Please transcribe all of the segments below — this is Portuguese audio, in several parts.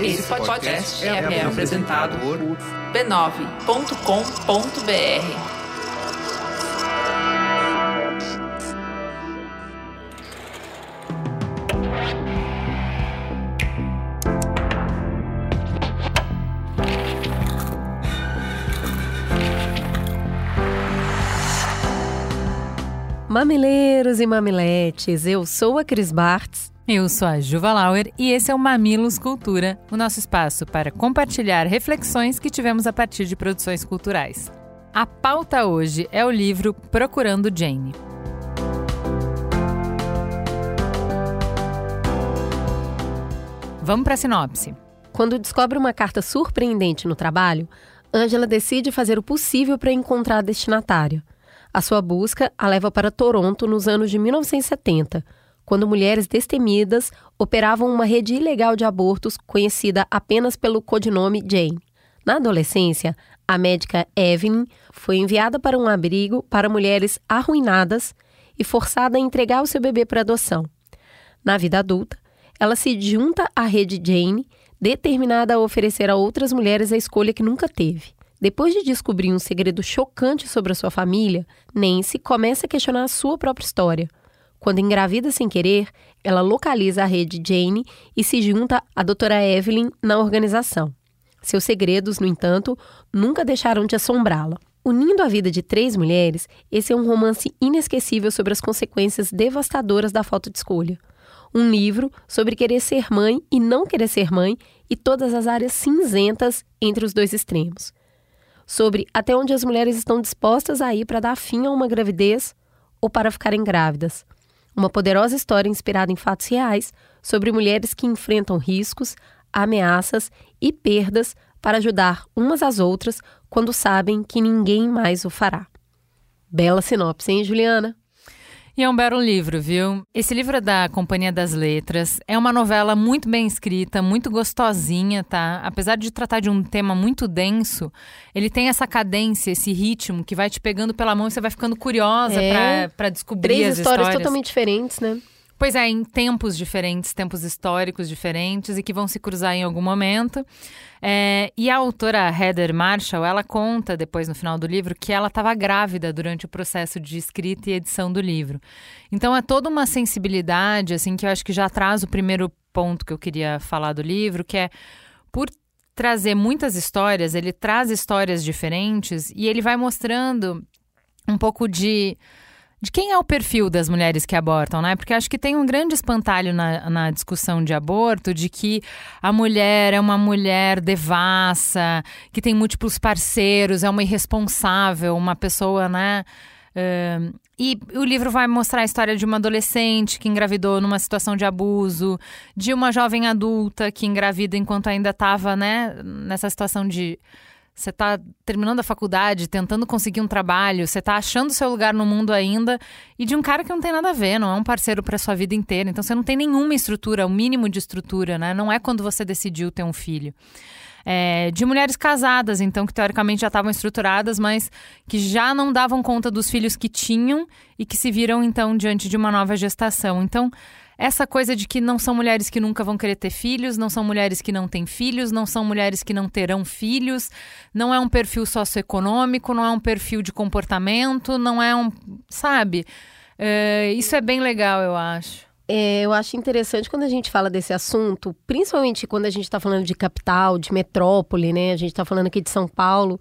Esse podcast é, é apresentado por b9.com.br. Mamileiros e mamiletes, eu sou a Cris Bartz. Eu sou a Juva Lauer e esse é o Mamilos Cultura, o nosso espaço para compartilhar reflexões que tivemos a partir de produções culturais. A pauta hoje é o livro Procurando Jane. Vamos para a sinopse. Quando descobre uma carta surpreendente no trabalho, Angela decide fazer o possível para encontrar a destinatária. A sua busca a leva para Toronto nos anos de 1970, quando mulheres destemidas operavam uma rede ilegal de abortos conhecida apenas pelo codinome Jane. Na adolescência, a médica Evelyn foi enviada para um abrigo para mulheres arruinadas e forçada a entregar o seu bebê para adoção. Na vida adulta, ela se junta à rede Jane, determinada a oferecer a outras mulheres a escolha que nunca teve. Depois de descobrir um segredo chocante sobre a sua família, Nancy começa a questionar a sua própria história. Quando engravida sem querer, ela localiza a rede Jane e se junta à doutora Evelyn na organização. Seus segredos, no entanto, nunca deixaram de assombrá-la. Unindo a vida de três mulheres, esse é um romance inesquecível sobre as consequências devastadoras da falta de escolha. Um livro sobre querer ser mãe e não querer ser mãe e todas as áreas cinzentas entre os dois extremos sobre até onde as mulheres estão dispostas a ir para dar fim a uma gravidez ou para ficarem grávidas. Uma poderosa história inspirada em fatos reais sobre mulheres que enfrentam riscos, ameaças e perdas para ajudar umas às outras quando sabem que ninguém mais o fará. Bela sinopse, hein, Juliana? E é um belo livro, viu? Esse livro é da Companhia das Letras. É uma novela muito bem escrita, muito gostosinha, tá? Apesar de tratar de um tema muito denso, ele tem essa cadência, esse ritmo que vai te pegando pela mão e você vai ficando curiosa é. para descobrir Três as histórias. histórias totalmente diferentes, né? Pois é, em tempos diferentes, tempos históricos diferentes e que vão se cruzar em algum momento. É, e a autora Heather Marshall, ela conta depois no final do livro que ela estava grávida durante o processo de escrita e edição do livro. Então é toda uma sensibilidade, assim, que eu acho que já traz o primeiro ponto que eu queria falar do livro, que é por trazer muitas histórias, ele traz histórias diferentes e ele vai mostrando um pouco de de quem é o perfil das mulheres que abortam, né? Porque acho que tem um grande espantalho na, na discussão de aborto de que a mulher é uma mulher devassa, que tem múltiplos parceiros, é uma irresponsável, uma pessoa, né? Uh, e o livro vai mostrar a história de uma adolescente que engravidou numa situação de abuso, de uma jovem adulta que engravida enquanto ainda estava né, nessa situação de você está terminando a faculdade, tentando conseguir um trabalho, você está achando seu lugar no mundo ainda, e de um cara que não tem nada a ver, não é um parceiro para sua vida inteira. Então você não tem nenhuma estrutura, o mínimo de estrutura, né? Não é quando você decidiu ter um filho. É, de mulheres casadas, então, que teoricamente já estavam estruturadas, mas que já não davam conta dos filhos que tinham e que se viram, então, diante de uma nova gestação. Então, essa coisa de que não são mulheres que nunca vão querer ter filhos, não são mulheres que não têm filhos, não são mulheres que não terão filhos, não é um perfil socioeconômico, não é um perfil de comportamento, não é um. Sabe? É, isso é bem legal, eu acho. É, eu acho interessante quando a gente fala desse assunto, principalmente quando a gente está falando de capital, de metrópole, né? A gente está falando aqui de São Paulo.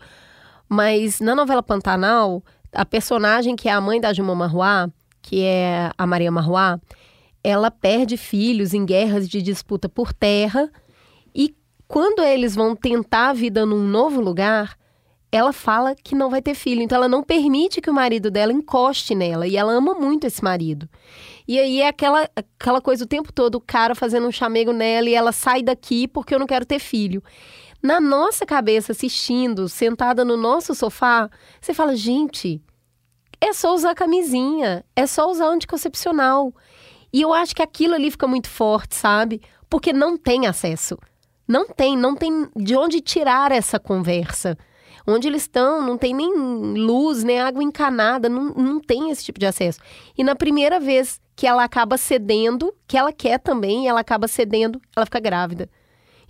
Mas na novela Pantanal, a personagem que é a mãe da Juma Marruá, que é a Maria Marruá, ela perde filhos em guerras de disputa por terra e quando eles vão tentar a vida num novo lugar, ela fala que não vai ter filho, então ela não permite que o marido dela encoste nela e ela ama muito esse marido. E aí é aquela, aquela coisa o tempo todo, o cara fazendo um chamego nela e ela sai daqui porque eu não quero ter filho. Na nossa cabeça, assistindo, sentada no nosso sofá, você fala, gente, é só usar camisinha, é só usar anticoncepcional. E eu acho que aquilo ali fica muito forte, sabe? Porque não tem acesso. Não tem, não tem de onde tirar essa conversa. Onde eles estão, não tem nem luz, nem água encanada, não, não tem esse tipo de acesso. E na primeira vez que ela acaba cedendo, que ela quer também, ela acaba cedendo, ela fica grávida.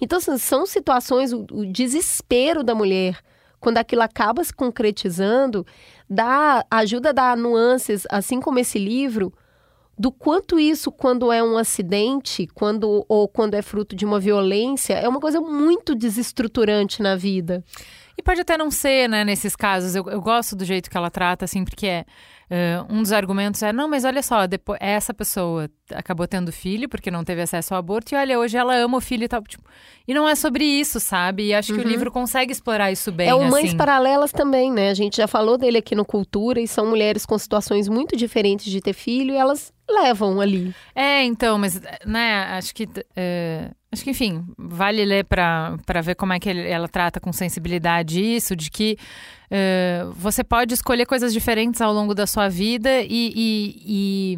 Então, assim, são situações, o, o desespero da mulher, quando aquilo acaba se concretizando, dá, ajuda a dar nuances, assim como esse livro, do quanto isso, quando é um acidente, quando ou quando é fruto de uma violência, é uma coisa muito desestruturante na vida. E pode até não ser, né, nesses casos. Eu, eu gosto do jeito que ela trata, assim, porque é. Uh, um dos argumentos é, não, mas olha só, depois, essa pessoa acabou tendo filho porque não teve acesso ao aborto, e olha, hoje ela ama o filho e tal. Tipo, e não é sobre isso, sabe? E acho uhum. que o uhum. livro consegue explorar isso bem. É o assim. Mães Paralelas também, né? A gente já falou dele aqui no Cultura, e são mulheres com situações muito diferentes de ter filho, e elas levam ali. É, então, mas, né, acho que. Uh, acho que, enfim, vale ler para ver como é que ele, ela trata com sensibilidade isso, de que uh, você pode escolher coisas diferentes ao longo da sua vida e, e, e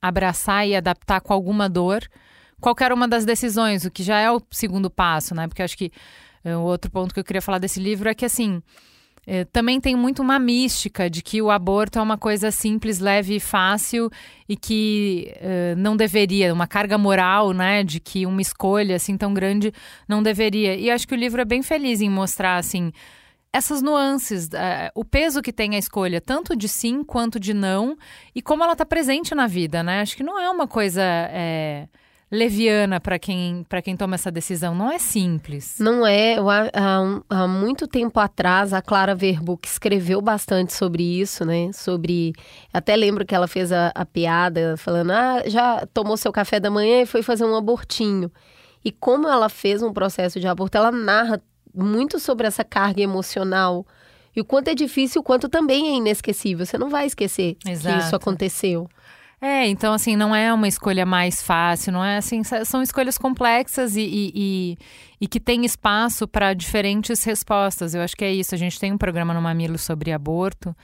abraçar e adaptar com alguma dor qualquer uma das decisões, o que já é o segundo passo, né? Porque acho que uh, o outro ponto que eu queria falar desse livro é que, assim. É, também tem muito uma mística de que o aborto é uma coisa simples, leve e fácil e que é, não deveria, uma carga moral, né, de que uma escolha assim tão grande não deveria. E acho que o livro é bem feliz em mostrar assim essas nuances, uh, o peso que tem a escolha, tanto de sim quanto de não, e como ela está presente na vida, né? Acho que não é uma coisa. É leviana para quem, quem toma essa decisão. Não é simples. Não é. Há, há, muito tempo atrás, a Clara Verbuck escreveu bastante sobre isso, né? Sobre. Até lembro que ela fez a, a piada falando: ah, já tomou seu café da manhã e foi fazer um abortinho. E como ela fez um processo de aborto, ela narra muito sobre essa carga emocional. E o quanto é difícil, o quanto também é inesquecível. Você não vai esquecer Exato. que isso aconteceu. É, então assim, não é uma escolha mais fácil, não é assim, são escolhas complexas e, e, e, e que tem espaço para diferentes respostas. Eu acho que é isso. A gente tem um programa no Mamilo sobre aborto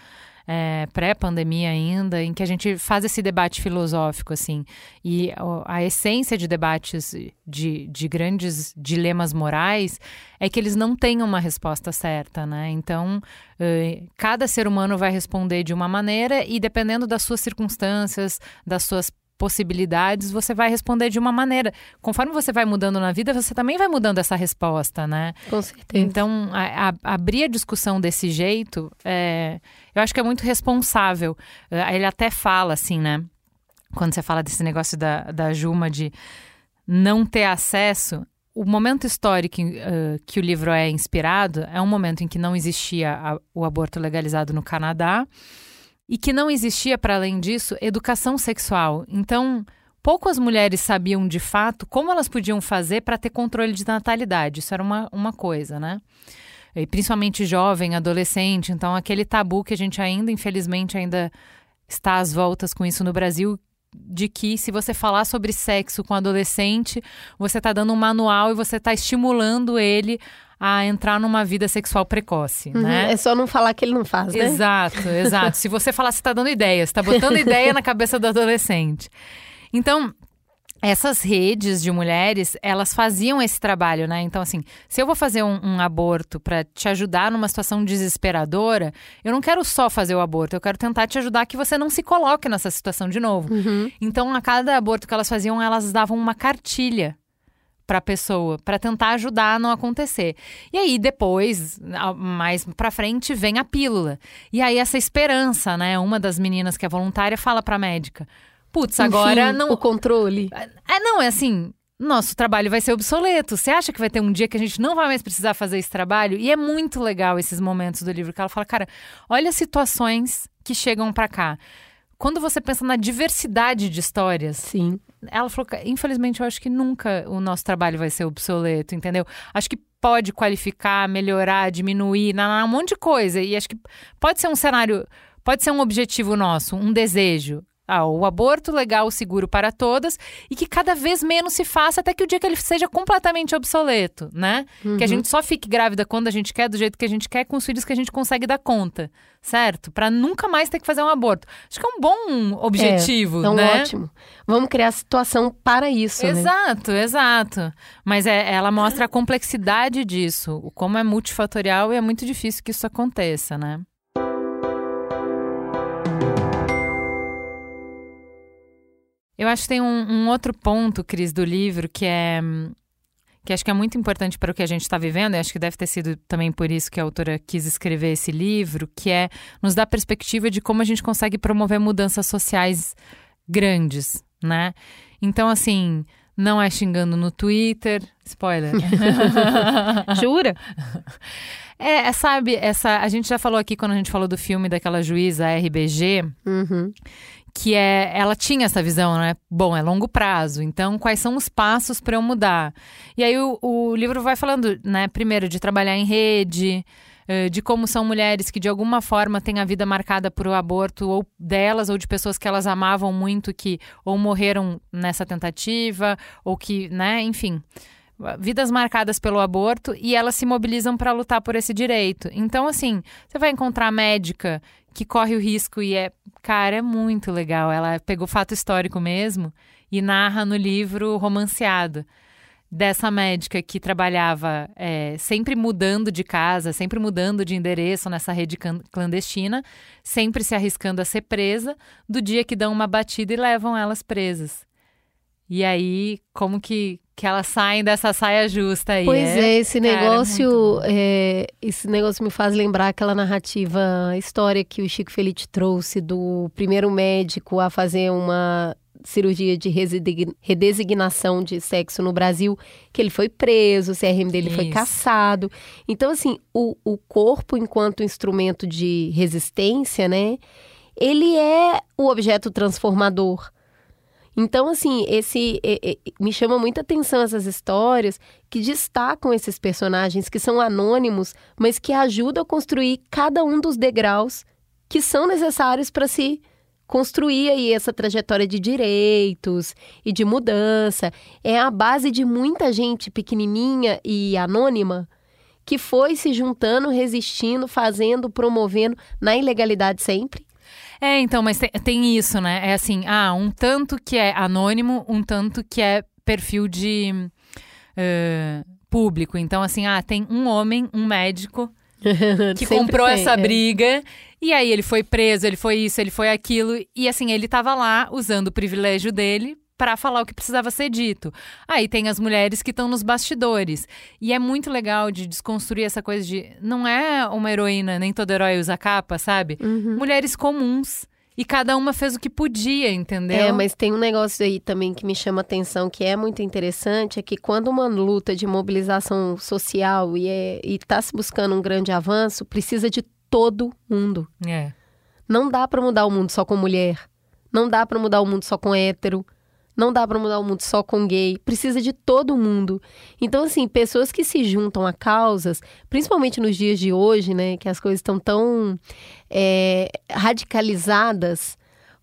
é, pré-pandemia ainda, em que a gente faz esse debate filosófico, assim. E a essência de debates de, de grandes dilemas morais é que eles não têm uma resposta certa, né? Então, cada ser humano vai responder de uma maneira e dependendo das suas circunstâncias, das suas possibilidades, você vai responder de uma maneira. Conforme você vai mudando na vida, você também vai mudando essa resposta, né? Com certeza. Então, a, a, abrir a discussão desse jeito, é, eu acho que é muito responsável. É, ele até fala assim, né? Quando você fala desse negócio da, da Juma de não ter acesso, o momento histórico uh, que o livro é inspirado é um momento em que não existia a, o aborto legalizado no Canadá e que não existia, para além disso, educação sexual. Então, poucas mulheres sabiam de fato como elas podiam fazer para ter controle de natalidade. Isso era uma, uma coisa, né? E principalmente jovem, adolescente. Então, aquele tabu que a gente ainda, infelizmente, ainda está às voltas com isso no Brasil, de que se você falar sobre sexo com adolescente, você está dando um manual e você está estimulando ele a entrar numa vida sexual precoce, uhum, né? É só não falar que ele não faz, né? Exato, exato. Se você falar, você está dando ideia, você está botando ideia na cabeça do adolescente. Então, essas redes de mulheres, elas faziam esse trabalho, né? Então, assim, se eu vou fazer um, um aborto para te ajudar numa situação desesperadora, eu não quero só fazer o aborto, eu quero tentar te ajudar que você não se coloque nessa situação de novo. Uhum. Então, a cada aborto que elas faziam, elas davam uma cartilha para a pessoa, para tentar ajudar a não acontecer. E aí depois, mais para frente, vem a pílula. E aí essa esperança, né? Uma das meninas que é voluntária fala para a médica: "Putz, agora não o controle". É, não, é assim, nosso trabalho vai ser obsoleto. Você acha que vai ter um dia que a gente não vai mais precisar fazer esse trabalho? E é muito legal esses momentos do livro que ela fala, cara, olha as situações que chegam para cá quando você pensa na diversidade de histórias. Sim. Ela falou que, infelizmente, eu acho que nunca o nosso trabalho vai ser obsoleto, entendeu? Acho que pode qualificar, melhorar, diminuir, um monte de coisa. E acho que pode ser um cenário, pode ser um objetivo nosso, um desejo ah, o aborto legal, seguro para todas e que cada vez menos se faça até que o dia que ele seja completamente obsoleto, né? Uhum. Que a gente só fique grávida quando a gente quer, do jeito que a gente quer, com os filhos que a gente consegue dar conta, certo? Para nunca mais ter que fazer um aborto. Acho que é um bom objetivo, é, um né? ótimo. Vamos criar situação para isso, Exato, né? exato. Mas é, ela mostra a complexidade disso, como é multifatorial e é muito difícil que isso aconteça, né? Eu acho que tem um, um outro ponto, Cris, do livro que é que acho que é muito importante para o que a gente está vivendo, e acho que deve ter sido também por isso que a autora quis escrever esse livro, que é nos dar perspectiva de como a gente consegue promover mudanças sociais grandes, né? Então, assim, não é xingando no Twitter. Spoiler. Jura? É, sabe, essa. A gente já falou aqui quando a gente falou do filme daquela juíza RBG. Uhum. Que é, ela tinha essa visão, né? Bom, é longo prazo, então quais são os passos para eu mudar? E aí o, o livro vai falando, né? Primeiro, de trabalhar em rede, eh, de como são mulheres que de alguma forma têm a vida marcada por o aborto ou delas ou de pessoas que elas amavam muito que ou morreram nessa tentativa ou que, né, enfim, vidas marcadas pelo aborto e elas se mobilizam para lutar por esse direito. Então, assim, você vai encontrar médica que corre o risco e é, cara, é muito legal. Ela pegou fato histórico mesmo e narra no livro romanceado dessa médica que trabalhava é, sempre mudando de casa, sempre mudando de endereço nessa rede clandestina, sempre se arriscando a ser presa, do dia que dão uma batida e levam elas presas. E aí, como que, que elas saem dessa saia justa aí? Pois é, é esse negócio, é, esse negócio me faz lembrar aquela narrativa, história que o Chico Felice trouxe do primeiro médico a fazer uma cirurgia de redesignação de sexo no Brasil, que ele foi preso, o CRM dele Isso. foi caçado. Então, assim, o, o corpo, enquanto instrumento de resistência, né? Ele é o objeto transformador. Então, assim, esse me chama muita atenção essas histórias que destacam esses personagens que são anônimos, mas que ajudam a construir cada um dos degraus que são necessários para se construir aí essa trajetória de direitos e de mudança. É a base de muita gente pequenininha e anônima que foi se juntando, resistindo, fazendo, promovendo na ilegalidade sempre. É, então, mas tem, tem isso, né? É assim, ah, um tanto que é anônimo, um tanto que é perfil de uh, público. Então, assim, ah, tem um homem, um médico que comprou tem, essa é. briga. E aí ele foi preso, ele foi isso, ele foi aquilo. E assim, ele tava lá usando o privilégio dele para falar o que precisava ser dito. Aí tem as mulheres que estão nos bastidores. E é muito legal de desconstruir essa coisa de não é uma heroína, nem todo herói usa capa, sabe? Uhum. Mulheres comuns. E cada uma fez o que podia, entendeu? É, mas tem um negócio aí também que me chama atenção, que é muito interessante, é que quando uma luta de mobilização social e é, está se buscando um grande avanço, precisa de todo mundo. É. Não dá para mudar o mundo só com mulher. Não dá para mudar o mundo só com hétero. Não dá para mudar o mundo só com gay, precisa de todo mundo. Então, assim, pessoas que se juntam a causas, principalmente nos dias de hoje, né, que as coisas estão tão é, radicalizadas,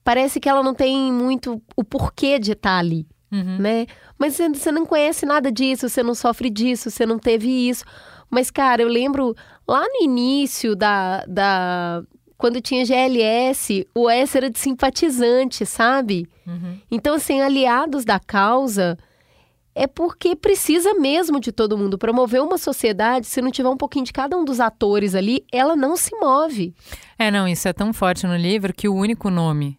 parece que ela não tem muito o porquê de estar ali, uhum. né? Mas você não conhece nada disso, você não sofre disso, você não teve isso. Mas, cara, eu lembro lá no início da, da, quando tinha GLS, o S era de simpatizante, sabe? Uhum. Então, assim, aliados da causa é porque precisa mesmo de todo mundo. Promover uma sociedade, se não tiver um pouquinho de cada um dos atores ali, ela não se move. É, não, isso é tão forte no livro que o único nome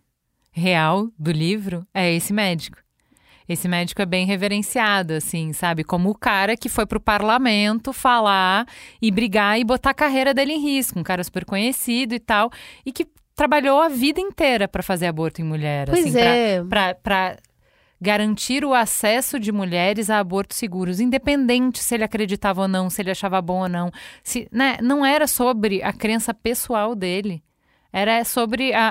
real do livro é esse médico esse médico é bem reverenciado, assim, sabe? Como o cara que foi pro parlamento falar e brigar e botar a carreira dele em risco. Um cara super conhecido e tal. E que trabalhou a vida inteira para fazer aborto em mulher. Pois assim, é. Pra, pra, pra garantir o acesso de mulheres a abortos seguros, independente se ele acreditava ou não, se ele achava bom ou não. Se, né, não era sobre a crença pessoal dele. Era sobre a,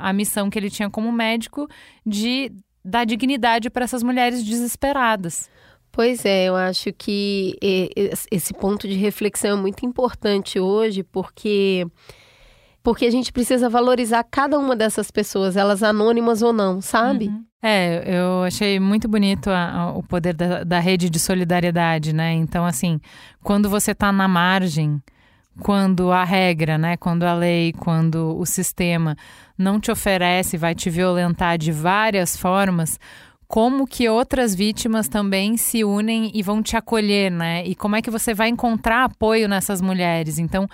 a, a missão que ele tinha como médico de dar dignidade para essas mulheres desesperadas. Pois é, eu acho que esse ponto de reflexão é muito importante hoje, porque porque a gente precisa valorizar cada uma dessas pessoas, elas anônimas ou não, sabe? Uhum. É, eu achei muito bonito a, a, o poder da, da, rede de solidariedade, né? Então, assim, quando você está na margem, quando a regra, né, quando a lei, quando o sistema não te oferece, vai te violentar de várias formas, como que outras vítimas também se unem e vão te acolher, né? E como é que você vai encontrar apoio nessas mulheres? Então,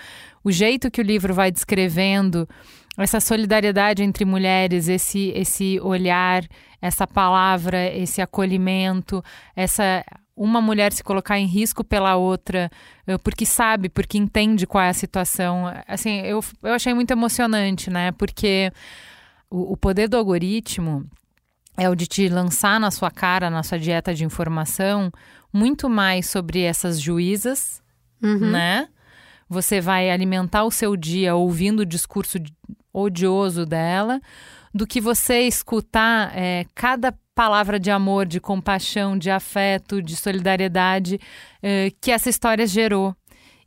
o jeito que o livro vai descrevendo essa solidariedade entre mulheres, esse esse olhar, essa palavra, esse acolhimento, essa uma mulher se colocar em risco pela outra, uh, porque sabe, porque entende qual é a situação. Assim, eu, eu achei muito emocionante, né? Porque o, o poder do algoritmo é o de te lançar na sua cara, na sua dieta de informação, muito mais sobre essas juízas, Uhum. né? Você vai alimentar o seu dia ouvindo o discurso odioso dela, do que você escutar é, cada palavra de amor, de compaixão, de afeto, de solidariedade é, que essa história gerou.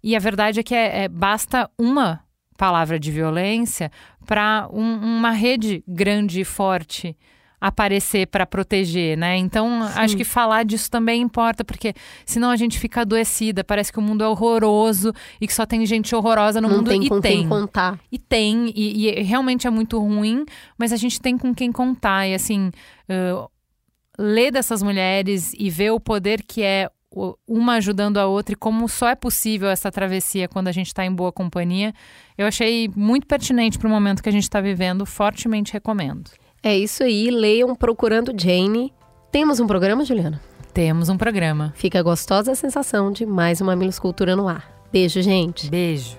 E a verdade é que é, é basta uma palavra de violência para um, uma rede grande e forte aparecer para proteger, né? Então, Sim. acho que falar disso também importa, porque senão a gente fica adoecida, parece que o mundo é horroroso e que só tem gente horrorosa no Não mundo tem e com tem. Quem contar. E tem, e, e, realmente é muito ruim, mas a gente tem com quem contar. E assim, uh, ler dessas mulheres e ver o poder que é uma ajudando a outra e como só é possível essa travessia quando a gente está em boa companhia, eu achei muito pertinente para o momento que a gente está vivendo, fortemente recomendo. É isso aí, leiam Procurando Jane. Temos um programa, Juliana? Temos um programa. Fica gostosa a sensação de mais uma Milos Cultura no ar. Beijo, gente. Beijo.